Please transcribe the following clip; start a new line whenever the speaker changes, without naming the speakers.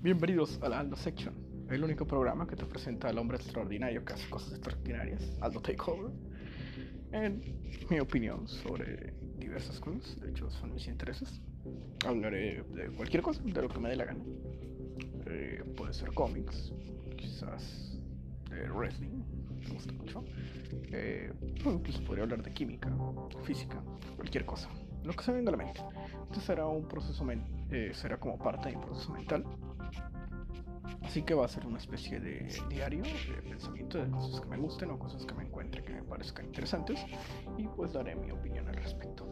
Bienvenidos a la Aldo Section, el único programa que te presenta al hombre extraordinario que hace cosas extraordinarias, Aldo Takeover, en mi opinión sobre diversas cosas, de hecho son mis intereses. Hablaré de cualquier cosa, de lo que me dé la gana. Eh, puede ser cómics, quizás de wrestling, me gusta mucho. Eh, incluso podría hablar de química, física, cualquier cosa, lo que se venga a la mente. Este será un proceso mental eh, será como parte de mi proceso mental. Así que va a ser una especie de diario de pensamiento de cosas que me gusten o cosas que me encuentre que me parezcan interesantes y pues daré mi opinión al respecto.